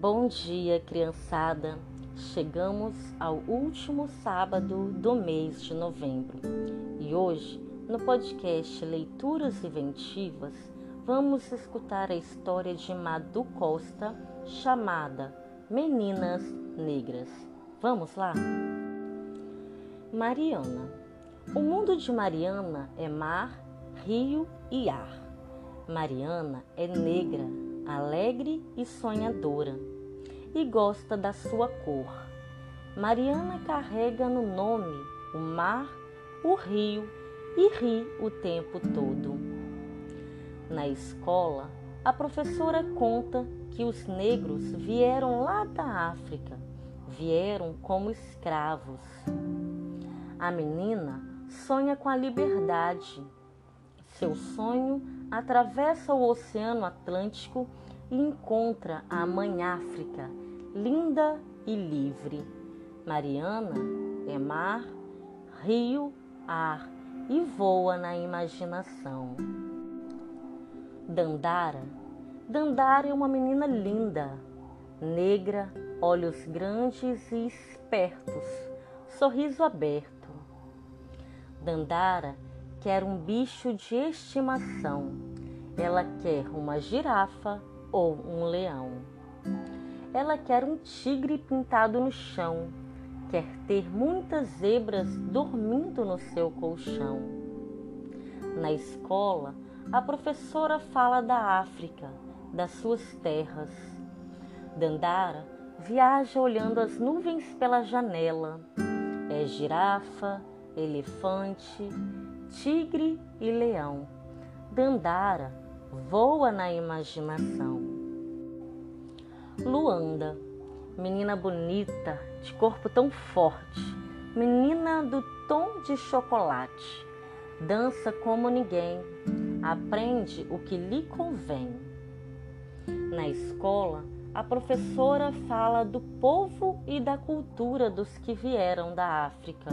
Bom dia, criançada. Chegamos ao último sábado do mês de novembro e hoje, no podcast Leituras Inventivas, vamos escutar a história de Madu Costa chamada Meninas Negras. Vamos lá? Mariana. O mundo de Mariana é mar, rio e ar. Mariana é negra, alegre e sonhadora, e gosta da sua cor. Mariana carrega no nome o mar, o rio e ri o tempo todo. Na escola, a professora conta que os negros vieram lá da África, vieram como escravos. A menina sonha com a liberdade. Seu sonho atravessa o Oceano Atlântico e encontra a Mãe África, linda e livre. Mariana é mar, rio, ar e voa na imaginação. Dandara. Dandara é uma menina linda, negra, olhos grandes e espertos, sorriso aberto. Dandara quer um bicho de estimação. Ela quer uma girafa ou um leão. Ela quer um tigre pintado no chão. Quer ter muitas zebras dormindo no seu colchão. Na escola, a professora fala da África, das suas terras. Dandara viaja olhando as nuvens pela janela. É girafa, elefante, tigre e leão. Dandara voa na imaginação. Luanda, menina bonita, de corpo tão forte, menina do tom de chocolate, dança como ninguém, aprende o que lhe convém. Na escola, a professora fala do povo e da cultura dos que vieram da África.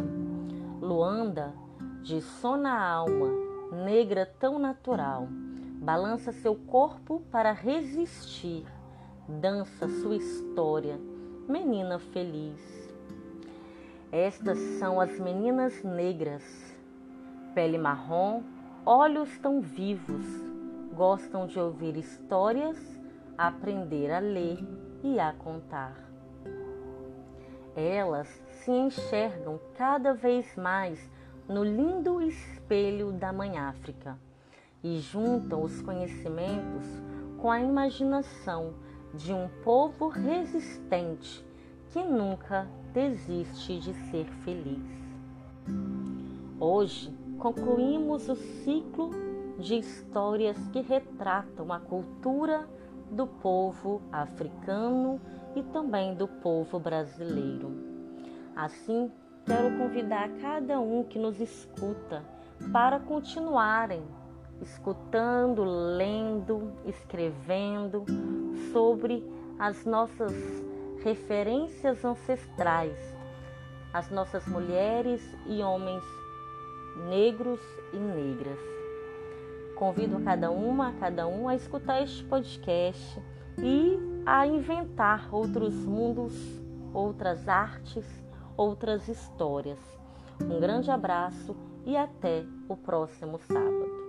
Luanda, de som na alma, negra tão natural, balança seu corpo para resistir, dança sua história, menina feliz. Estas são as meninas negras, pele marrom, olhos tão vivos, gostam de ouvir histórias aprender a ler e a contar. Elas se enxergam cada vez mais no lindo espelho da Mãe África e juntam os conhecimentos com a imaginação de um povo resistente que nunca desiste de ser feliz. Hoje concluímos o ciclo de histórias que retratam a cultura do povo africano e também do povo brasileiro. Assim, quero convidar cada um que nos escuta para continuarem escutando, lendo, escrevendo sobre as nossas referências ancestrais, as nossas mulheres e homens negros e negras. Convido a cada uma, a cada um a escutar este podcast e a inventar outros mundos, outras artes, outras histórias. Um grande abraço e até o próximo sábado.